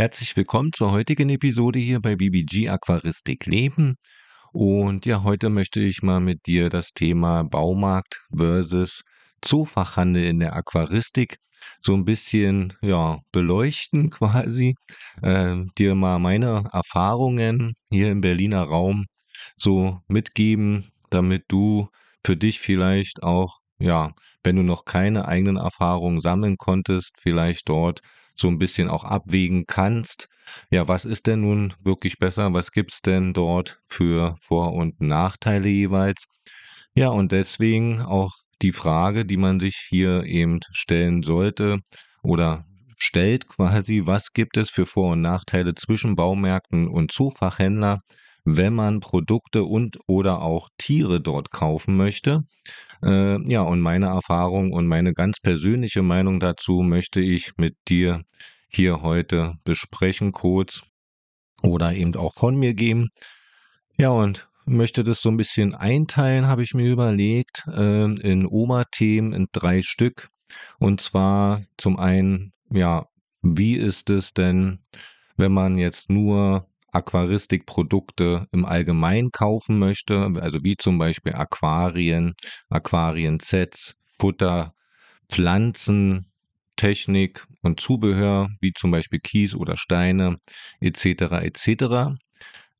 Herzlich willkommen zur heutigen Episode hier bei BBG Aquaristik Leben. Und ja, heute möchte ich mal mit dir das Thema Baumarkt versus Zoofachhandel in der Aquaristik so ein bisschen ja, beleuchten quasi, äh, dir mal meine Erfahrungen hier im Berliner Raum so mitgeben, damit du für dich vielleicht auch, ja, wenn du noch keine eigenen Erfahrungen sammeln konntest, vielleicht dort so ein bisschen auch abwägen kannst. Ja, was ist denn nun wirklich besser? Was gibt's denn dort für Vor- und Nachteile jeweils? Ja, und deswegen auch die Frage, die man sich hier eben stellen sollte oder stellt quasi, was gibt es für Vor- und Nachteile zwischen Baumärkten und Zoofachhändler, wenn man Produkte und oder auch Tiere dort kaufen möchte. Äh, ja, und meine Erfahrung und meine ganz persönliche Meinung dazu möchte ich mit dir hier heute besprechen, kurz oder eben auch von mir geben. Ja, und möchte das so ein bisschen einteilen, habe ich mir überlegt, äh, in Oberthemen in drei Stück. Und zwar zum einen, ja, wie ist es denn, wenn man jetzt nur Aquaristikprodukte im Allgemeinen kaufen möchte, also wie zum Beispiel Aquarien, Aquariensets, Futter, Pflanzen, Technik und Zubehör, wie zum Beispiel Kies oder Steine etc. etc.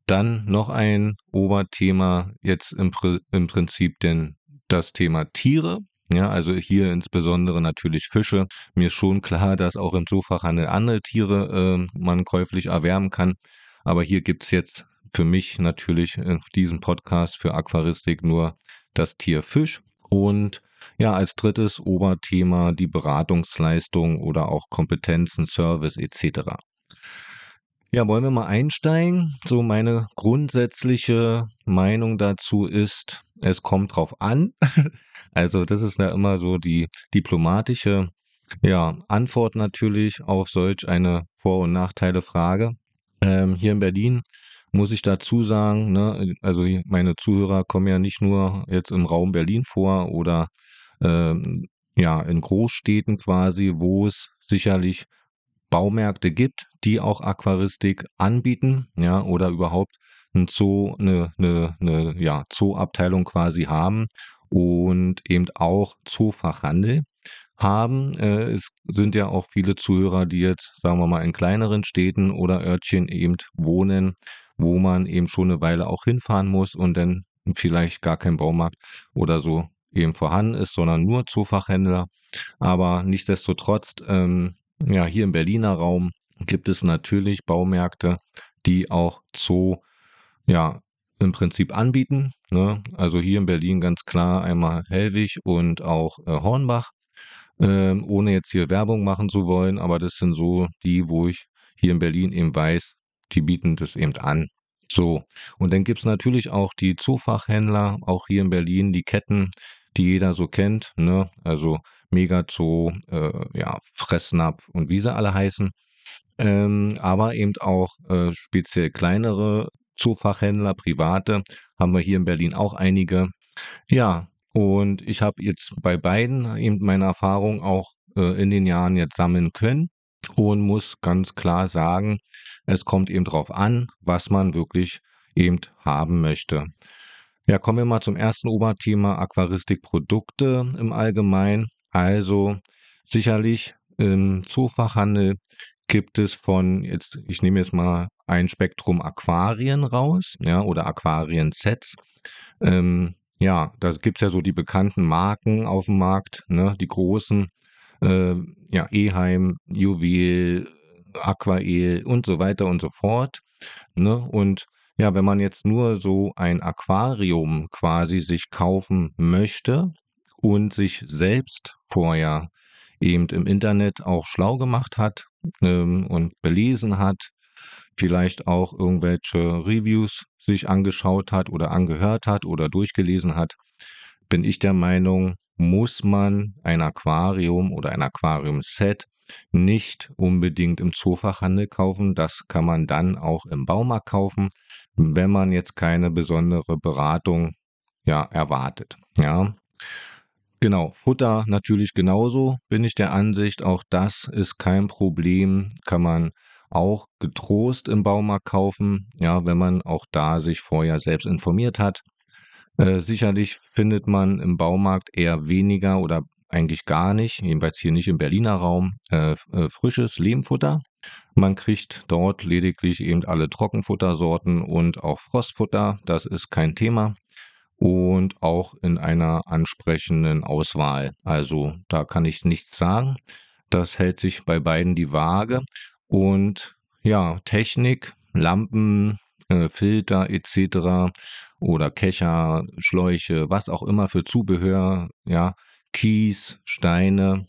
Dann noch ein Oberthema, jetzt im, im Prinzip denn das Thema Tiere. Ja, also hier insbesondere natürlich Fische. Mir ist schon klar, dass auch im Zoofachhandel andere Tiere äh, man käuflich erwärmen kann. Aber hier gibt es jetzt für mich natürlich in diesem Podcast für Aquaristik nur das Tier Fisch. Und ja, als drittes Oberthema die Beratungsleistung oder auch Kompetenzen, Service etc. Ja, wollen wir mal einsteigen? So meine grundsätzliche Meinung dazu ist, es kommt drauf an. Also das ist ja immer so die diplomatische ja, Antwort natürlich auf solch eine Vor- und Nachteile-Frage. Ähm, hier in Berlin muss ich dazu sagen, ne, also meine Zuhörer kommen ja nicht nur jetzt im Raum Berlin vor oder ähm, ja in Großstädten quasi, wo es sicherlich Baumärkte gibt, die auch Aquaristik anbieten, ja, oder überhaupt ein Zoo, eine, eine, eine ja, Zooabteilung quasi haben und eben auch Zoofachhandel haben. Äh, es sind ja auch viele Zuhörer, die jetzt, sagen wir mal, in kleineren Städten oder Örtchen eben wohnen, wo man eben schon eine Weile auch hinfahren muss und dann vielleicht gar kein Baumarkt oder so eben vorhanden ist, sondern nur Zoofachhändler. Aber nichtsdestotrotz, ähm, ja, hier im Berliner Raum gibt es natürlich Baumärkte, die auch Zoo, ja, im Prinzip anbieten. Ne? Also hier in Berlin ganz klar einmal Hellwig und auch äh, Hornbach ähm, ohne jetzt hier Werbung machen zu wollen, aber das sind so die, wo ich hier in Berlin eben weiß, die bieten das eben an. So, und dann gibt es natürlich auch die Zoofachhändler, auch hier in Berlin, die Ketten, die jeder so kennt, ne? Also Megazoo, äh, ja, Fressnapf und wie sie alle heißen. Ähm, aber eben auch äh, speziell kleinere Zoofachhändler, private, haben wir hier in Berlin auch einige. Ja, und ich habe jetzt bei beiden eben meine Erfahrung auch äh, in den Jahren jetzt sammeln können und muss ganz klar sagen, es kommt eben darauf an, was man wirklich eben haben möchte. Ja, kommen wir mal zum ersten Oberthema Aquaristikprodukte im Allgemeinen. Also sicherlich im Zoofachhandel gibt es von, jetzt, ich nehme jetzt mal ein Spektrum Aquarien raus, ja, oder Aquariensets. Ähm, ja, da gibt es ja so die bekannten Marken auf dem Markt, ne, die großen, äh, ja, Eheim, Juwel, Aquael und so weiter und so fort. Ne? Und ja, wenn man jetzt nur so ein Aquarium quasi sich kaufen möchte und sich selbst vorher eben im Internet auch schlau gemacht hat ähm, und belesen hat, vielleicht auch irgendwelche Reviews sich angeschaut hat oder angehört hat oder durchgelesen hat, bin ich der Meinung, muss man ein Aquarium oder ein Aquariumset nicht unbedingt im Zoofachhandel kaufen. Das kann man dann auch im Baumarkt kaufen, wenn man jetzt keine besondere Beratung ja, erwartet. Ja. Genau, Futter natürlich genauso, bin ich der Ansicht. Auch das ist kein Problem, kann man auch getrost im Baumarkt kaufen, ja, wenn man auch da sich vorher selbst informiert hat. Äh, sicherlich findet man im Baumarkt eher weniger oder eigentlich gar nicht, jedenfalls hier nicht im Berliner Raum, äh, äh, frisches Lehmfutter. Man kriegt dort lediglich eben alle Trockenfuttersorten und auch Frostfutter, das ist kein Thema. Und auch in einer ansprechenden Auswahl. Also da kann ich nichts sagen. Das hält sich bei beiden die Waage. Und ja, Technik, Lampen, äh, Filter etc. oder Kescher, Schläuche, was auch immer für Zubehör, ja, Kies, Steine,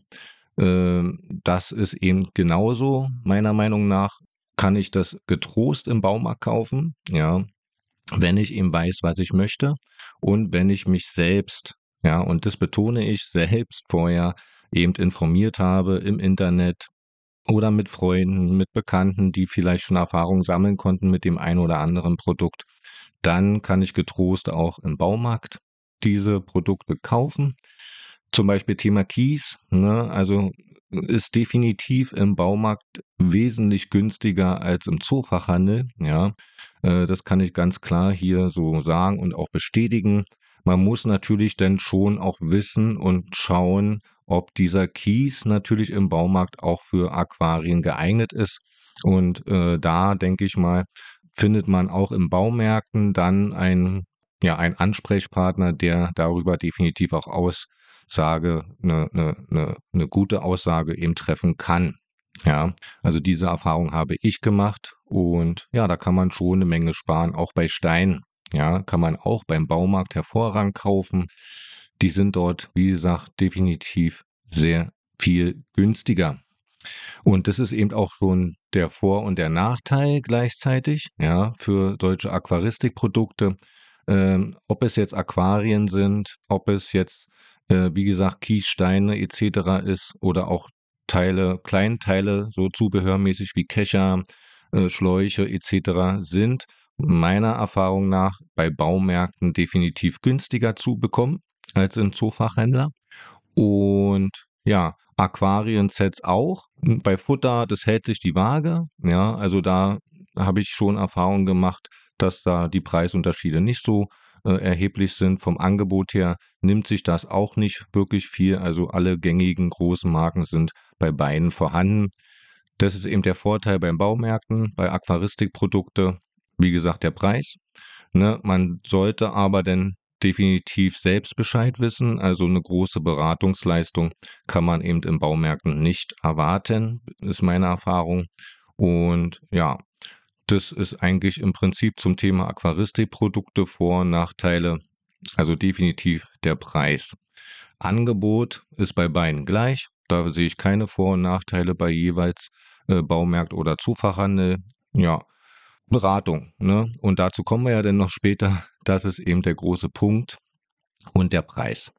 ähm, das ist eben genauso, meiner Meinung nach, kann ich das getrost im Baumarkt kaufen, ja, wenn ich eben weiß, was ich möchte und wenn ich mich selbst, ja, und das betone ich selbst vorher eben informiert habe im Internet oder mit Freunden, mit Bekannten, die vielleicht schon Erfahrung sammeln konnten mit dem einen oder anderen Produkt, dann kann ich getrost auch im Baumarkt diese Produkte kaufen zum Beispiel Thema Kies, ne? also ist definitiv im Baumarkt wesentlich günstiger als im Zoofachhandel. Ja, äh, das kann ich ganz klar hier so sagen und auch bestätigen. Man muss natürlich dann schon auch wissen und schauen, ob dieser Kies natürlich im Baumarkt auch für Aquarien geeignet ist. Und äh, da denke ich mal, findet man auch im Baumärkten dann ein ja, ein Ansprechpartner, der darüber definitiv auch aus Aussage, eine, eine, eine, eine gute Aussage eben treffen kann. Ja, also diese Erfahrung habe ich gemacht und ja, da kann man schon eine Menge sparen, auch bei Steinen. Ja, kann man auch beim Baumarkt hervorragend kaufen. Die sind dort, wie gesagt, definitiv sehr viel günstiger. Und das ist eben auch schon der Vor- und der Nachteil gleichzeitig, ja, für deutsche Aquaristikprodukte. Ähm, ob es jetzt Aquarien sind, ob es jetzt äh, wie gesagt, Kiessteine etc. ist oder auch Teile, Kleinteile, so zubehörmäßig wie Kescher, äh, Schläuche etc. sind meiner Erfahrung nach bei Baumärkten definitiv günstiger zu bekommen als im Zoofachhändler. Und ja, Aquarien-Sets auch. Bei Futter, das hält sich die Waage. Ja, also da habe ich schon Erfahrung gemacht, dass da die Preisunterschiede nicht so äh, erheblich sind. Vom Angebot her nimmt sich das auch nicht wirklich viel. Also alle gängigen großen Marken sind bei beiden vorhanden. Das ist eben der Vorteil beim Baumärkten, bei Aquaristikprodukte. Wie gesagt, der Preis. Ne, man sollte aber dann definitiv selbst Bescheid wissen. Also eine große Beratungsleistung kann man eben im Baumärkten nicht erwarten, ist meine Erfahrung. Und ja, das ist eigentlich im Prinzip zum Thema Aquaristikprodukte Vor- und Nachteile, also definitiv der Preis. Angebot ist bei beiden gleich. Da sehe ich keine Vor- und Nachteile bei jeweils äh, Baumarkt oder Zufachhandel. Ja, Beratung. Ne? Und dazu kommen wir ja dann noch später. Das ist eben der große Punkt und der Preis.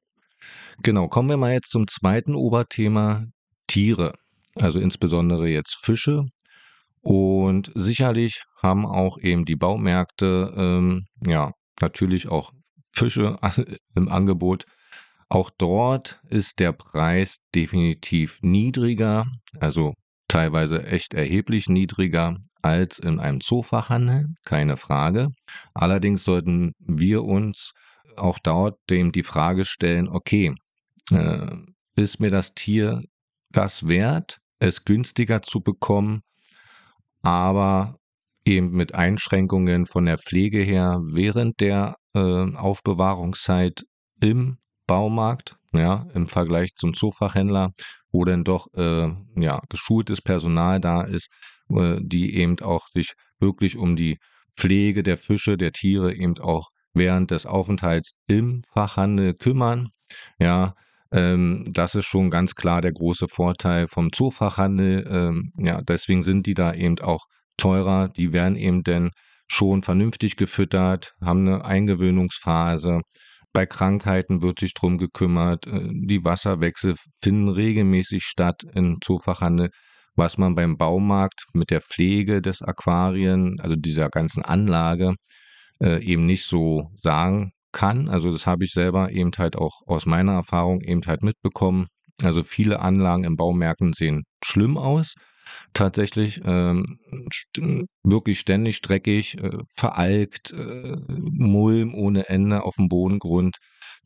Genau, kommen wir mal jetzt zum zweiten Oberthema Tiere. Also insbesondere jetzt Fische und sicherlich haben auch eben die Baumärkte, ähm, ja, natürlich auch Fische im Angebot. Auch dort ist der Preis definitiv niedriger, also teilweise echt erheblich niedriger als in einem Zoofachhandel, keine Frage. Allerdings sollten wir uns auch dort dem die Frage stellen, okay, äh, ist mir das Tier das wert, es günstiger zu bekommen, aber eben mit Einschränkungen von der Pflege her während der äh, Aufbewahrungszeit im Baumarkt, ja, im Vergleich zum Zoofachhändler, wo dann doch äh, ja, geschultes Personal da ist, äh, die eben auch sich wirklich um die Pflege der Fische, der Tiere eben auch während des Aufenthalts im Fachhandel kümmern. Ja, ähm, das ist schon ganz klar der große Vorteil vom Zoofachhandel. Ähm, ja, deswegen sind die da eben auch teurer. Die werden eben dann schon vernünftig gefüttert, haben eine Eingewöhnungsphase. Bei Krankheiten wird sich drum gekümmert. Äh, die Wasserwechsel finden regelmäßig statt im Zoofachhandel, was man beim Baumarkt mit der Pflege des Aquarien, also dieser ganzen Anlage, äh, eben nicht so sagen kann. Also das habe ich selber eben halt auch aus meiner Erfahrung eben halt mitbekommen. Also viele Anlagen im Baumärkten sehen schlimm aus. Tatsächlich ähm, wirklich ständig dreckig, äh, veralkt, äh, Mulm ohne Ende auf dem Bodengrund.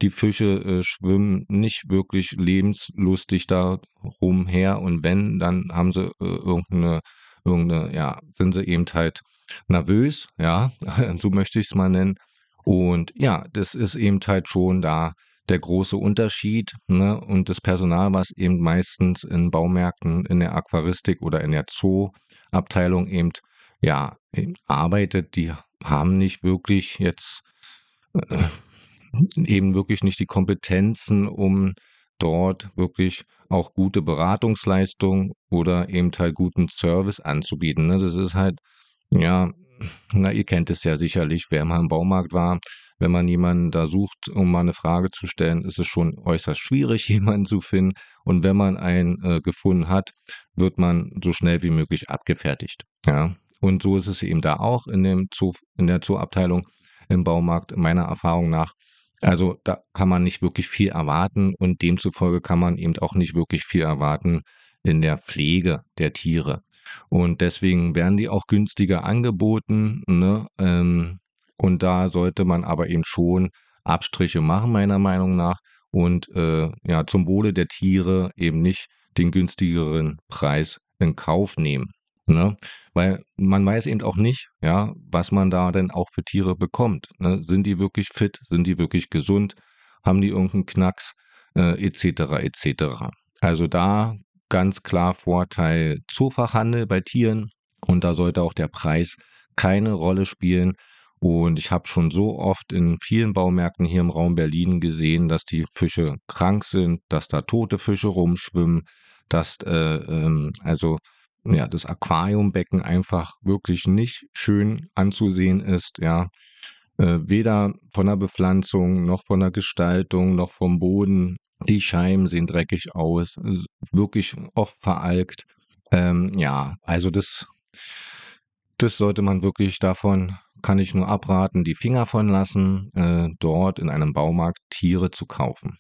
Die Fische äh, schwimmen nicht wirklich lebenslustig da rumher und wenn, dann haben sie äh, irgendeine, irgendeine, ja, sind sie eben halt nervös, ja, so möchte ich es mal nennen. Und ja, das ist eben halt schon da der große Unterschied. Ne? Und das Personal, was eben meistens in Baumärkten, in der Aquaristik oder in der Zoo-Abteilung eben ja arbeitet, die haben nicht wirklich jetzt äh, eben wirklich nicht die Kompetenzen, um dort wirklich auch gute Beratungsleistung oder eben halt guten Service anzubieten. Ne? Das ist halt, ja, na, ihr kennt es ja sicherlich, wer mal im Baumarkt war. Wenn man jemanden da sucht, um mal eine Frage zu stellen, ist es schon äußerst schwierig, jemanden zu finden. Und wenn man einen äh, gefunden hat, wird man so schnell wie möglich abgefertigt. Ja. Und so ist es eben da auch in, dem Zoo, in der Zooabteilung im Baumarkt, meiner Erfahrung nach. Also da kann man nicht wirklich viel erwarten und demzufolge kann man eben auch nicht wirklich viel erwarten in der Pflege der Tiere. Und deswegen werden die auch günstiger angeboten. Ne? Ähm, und da sollte man aber eben schon Abstriche machen, meiner Meinung nach. Und äh, ja, zum Wohle der Tiere eben nicht den günstigeren Preis in Kauf nehmen. Ne? Weil man weiß eben auch nicht, ja, was man da denn auch für Tiere bekommt. Ne? Sind die wirklich fit? Sind die wirklich gesund? Haben die irgendeinen Knacks? Äh, etc. etc. Also da ganz klar Vorteil Zoofachhandel bei Tieren und da sollte auch der Preis keine Rolle spielen. Und ich habe schon so oft in vielen Baumärkten hier im Raum Berlin gesehen, dass die Fische krank sind, dass da tote Fische rumschwimmen, dass äh, ähm, also ja das Aquariumbecken einfach wirklich nicht schön anzusehen ist, ja. Äh, weder von der Bepflanzung noch von der Gestaltung noch vom Boden die Scheiben sehen dreckig aus, wirklich oft veralkt. Ähm, ja, also das, das sollte man wirklich davon, kann ich nur abraten, die Finger von lassen, äh, dort in einem Baumarkt Tiere zu kaufen.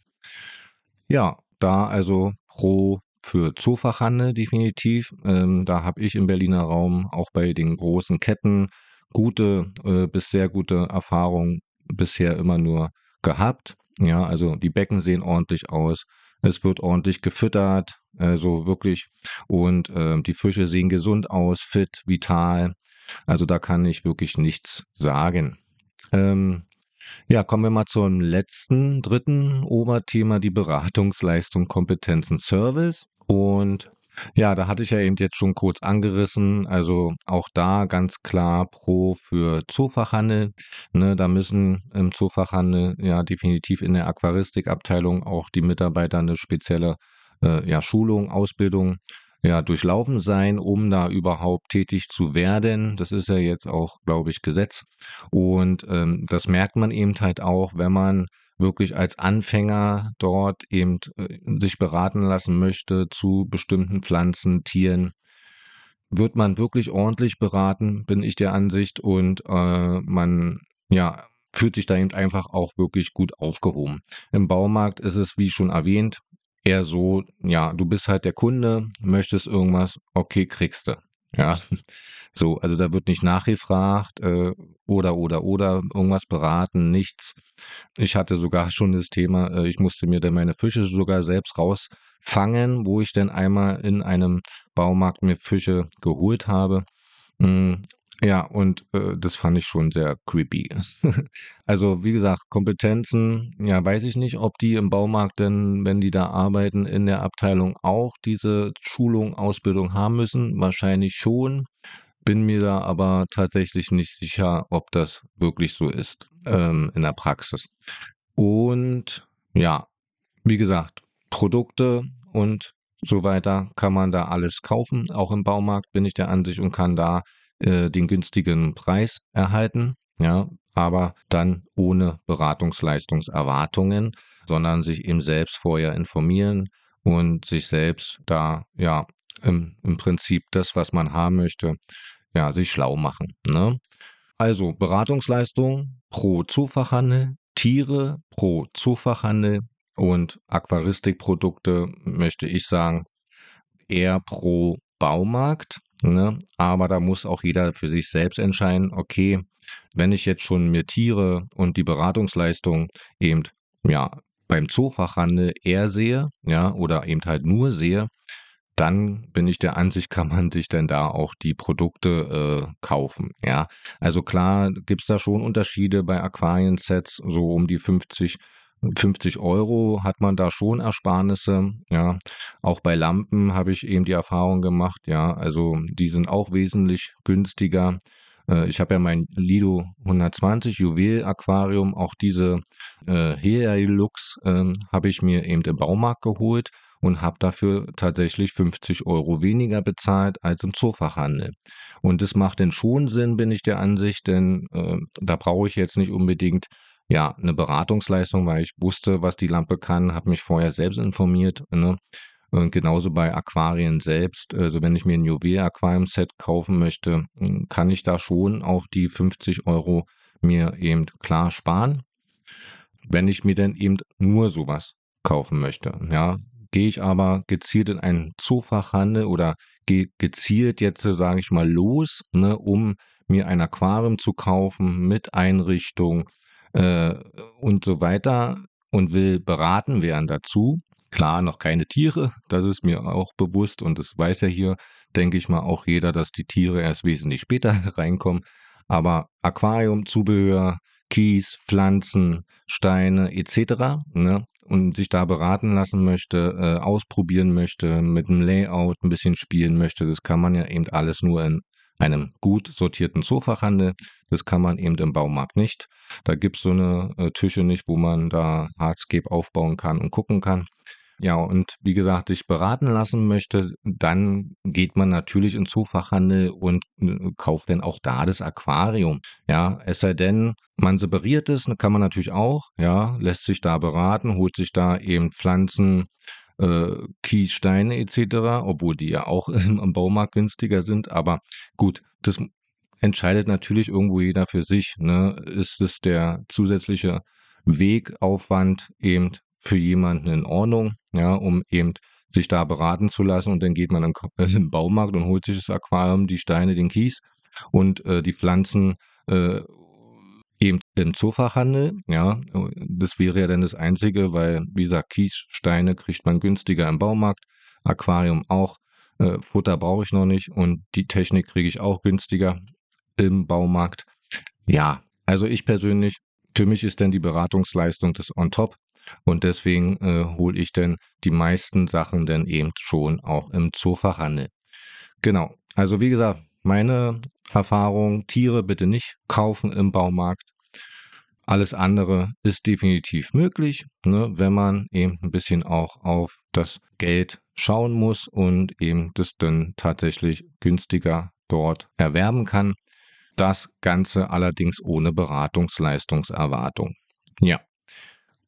Ja, da also pro für Zoofachhandel definitiv. Ähm, da habe ich im Berliner Raum auch bei den großen Ketten gute äh, bis sehr gute Erfahrungen bisher immer nur gehabt. Ja, also die Becken sehen ordentlich aus. Es wird ordentlich gefüttert, also wirklich. Und äh, die Fische sehen gesund aus, fit, vital. Also da kann ich wirklich nichts sagen. Ähm, ja, kommen wir mal zum letzten, dritten Oberthema, die Beratungsleistung, Kompetenzen, Service. Und ja, da hatte ich ja eben jetzt schon kurz angerissen. Also auch da ganz klar pro für Zoofachhandel. Ne, da müssen im Zoofachhandel ja definitiv in der Aquaristikabteilung auch die Mitarbeiter eine spezielle äh, ja, Schulung, Ausbildung ja, durchlaufen sein, um da überhaupt tätig zu werden. Das ist ja jetzt auch, glaube ich, Gesetz. Und ähm, das merkt man eben halt auch, wenn man wirklich als Anfänger dort eben äh, sich beraten lassen möchte zu bestimmten Pflanzen, Tieren, wird man wirklich ordentlich beraten, bin ich der Ansicht, und äh, man ja fühlt sich da eben einfach auch wirklich gut aufgehoben. Im Baumarkt ist es, wie schon erwähnt, eher so, ja, du bist halt der Kunde, möchtest irgendwas, okay, kriegst du. Ja, so, also da wird nicht nachgefragt äh, oder, oder, oder irgendwas beraten, nichts. Ich hatte sogar schon das Thema, äh, ich musste mir dann meine Fische sogar selbst rausfangen, wo ich dann einmal in einem Baumarkt mir Fische geholt habe. Ja, und äh, das fand ich schon sehr creepy. also, wie gesagt, Kompetenzen, ja, weiß ich nicht, ob die im Baumarkt denn, wenn die da arbeiten, in der Abteilung auch diese Schulung, Ausbildung haben müssen. Wahrscheinlich schon. Bin mir da aber tatsächlich nicht sicher, ob das wirklich so ist ähm, in der Praxis. Und ja, wie gesagt, Produkte und so weiter kann man da alles kaufen. Auch im Baumarkt bin ich der Ansicht und kann da äh, den günstigen Preis erhalten, ja, aber dann ohne Beratungsleistungserwartungen, sondern sich eben selbst vorher informieren und sich selbst da, ja, im, im Prinzip das, was man haben möchte, ja, sich schlau machen. Ne? Also Beratungsleistung pro Zufachhandel, Tiere pro Zufachhandel und Aquaristikprodukte möchte ich sagen, eher pro Baumarkt, ne? aber da muss auch jeder für sich selbst entscheiden, okay, wenn ich jetzt schon mir Tiere und die Beratungsleistung eben ja beim Zoofachhandel eher sehe, ja, oder eben halt nur sehe, dann bin ich der Ansicht, kann man sich denn da auch die Produkte äh, kaufen. Ja, also klar gibt es da schon Unterschiede bei Aquarien-Sets, so um die 50 50 Euro hat man da schon Ersparnisse, ja. Auch bei Lampen habe ich eben die Erfahrung gemacht, ja, also die sind auch wesentlich günstiger. Äh, ich habe ja mein Lido 120 Juwel Aquarium, auch diese äh, Helix äh, habe ich mir eben im Baumarkt geholt und habe dafür tatsächlich 50 Euro weniger bezahlt als im Zoofachhandel. Und das macht denn schon Sinn, bin ich der Ansicht, denn äh, da brauche ich jetzt nicht unbedingt ja, eine Beratungsleistung, weil ich wusste, was die Lampe kann, habe mich vorher selbst informiert. Ne? Und genauso bei Aquarien selbst. Also wenn ich mir ein Juwel-Aquarium-Set kaufen möchte, hm, kann ich da schon auch die 50 Euro mir eben klar sparen. Wenn ich mir denn eben nur sowas kaufen möchte. Ja, gehe ich aber gezielt in einen Zoofachhandel oder gehe gezielt jetzt, sage ich mal, los, ne, um mir ein Aquarium zu kaufen mit Einrichtung, äh, und so weiter und will beraten werden dazu. Klar, noch keine Tiere, das ist mir auch bewusst und das weiß ja hier, denke ich mal, auch jeder, dass die Tiere erst wesentlich später reinkommen. Aber Aquarium, Zubehör, Kies, Pflanzen, Steine etc. Ne? und sich da beraten lassen möchte, äh, ausprobieren möchte, mit dem Layout ein bisschen spielen möchte, das kann man ja eben alles nur in einem gut sortierten Zoofachhandel. Das kann man eben im Baumarkt nicht. Da gibt es so eine äh, Tische nicht, wo man da Hardscape aufbauen kann und gucken kann. Ja, und wie gesagt, sich beraten lassen möchte, dann geht man natürlich in Zoofachhandel und äh, kauft dann auch da das Aquarium. Ja, es sei denn, man separiert es, kann man natürlich auch, ja, lässt sich da beraten, holt sich da eben Pflanzen, äh, Kiessteine etc., obwohl die ja auch im Baumarkt günstiger sind. Aber gut, das entscheidet natürlich irgendwo jeder für sich. Ne? Ist es der zusätzliche Wegaufwand eben für jemanden in Ordnung, ja, um eben sich da beraten zu lassen und dann geht man in den Baumarkt und holt sich das Aquarium, die Steine, den Kies und äh, die Pflanzen äh, eben im Zoofachhandel, ja, das wäre ja dann das Einzige, weil, wie gesagt, Kiessteine kriegt man günstiger im Baumarkt, Aquarium auch, äh, Futter brauche ich noch nicht und die Technik kriege ich auch günstiger im Baumarkt. Ja, also ich persönlich, für mich ist denn die Beratungsleistung das on top und deswegen äh, hole ich denn die meisten Sachen dann eben schon auch im Zoofachhandel. Genau, also wie gesagt, meine Erfahrung, Tiere bitte nicht kaufen im Baumarkt. Alles andere ist definitiv möglich, ne, wenn man eben ein bisschen auch auf das Geld schauen muss und eben das dann tatsächlich günstiger dort erwerben kann. Das Ganze allerdings ohne Beratungsleistungserwartung. Ja,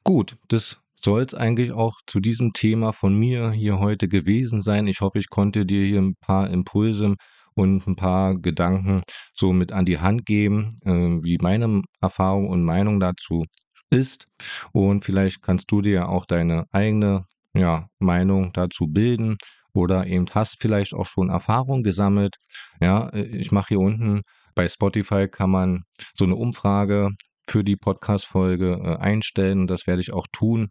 gut, das soll es eigentlich auch zu diesem Thema von mir hier heute gewesen sein. Ich hoffe, ich konnte dir hier ein paar Impulse und ein paar Gedanken so mit an die Hand geben, äh, wie meine Erfahrung und Meinung dazu ist. Und vielleicht kannst du dir auch deine eigene ja, Meinung dazu bilden oder eben hast vielleicht auch schon Erfahrung gesammelt. Ja, äh, ich mache hier unten bei Spotify kann man so eine Umfrage für die Podcast-Folge äh, einstellen. Das werde ich auch tun.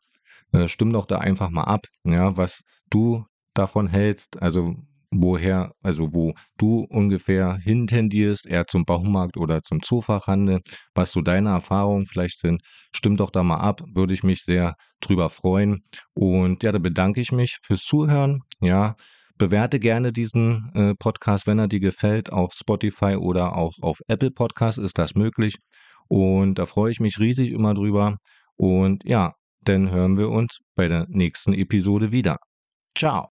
Äh, stimm doch da einfach mal ab, ja, was du davon hältst. Also woher, also wo du ungefähr hintendierst, eher zum Baumarkt oder zum Zoofachhandel, was so deine Erfahrungen vielleicht sind. Stimm doch da mal ab, würde ich mich sehr drüber freuen. Und ja, da bedanke ich mich fürs Zuhören. Ja, bewerte gerne diesen äh, Podcast, wenn er dir gefällt, auf Spotify oder auch auf Apple Podcast ist das möglich. Und da freue ich mich riesig immer drüber. Und ja, dann hören wir uns bei der nächsten Episode wieder. Ciao.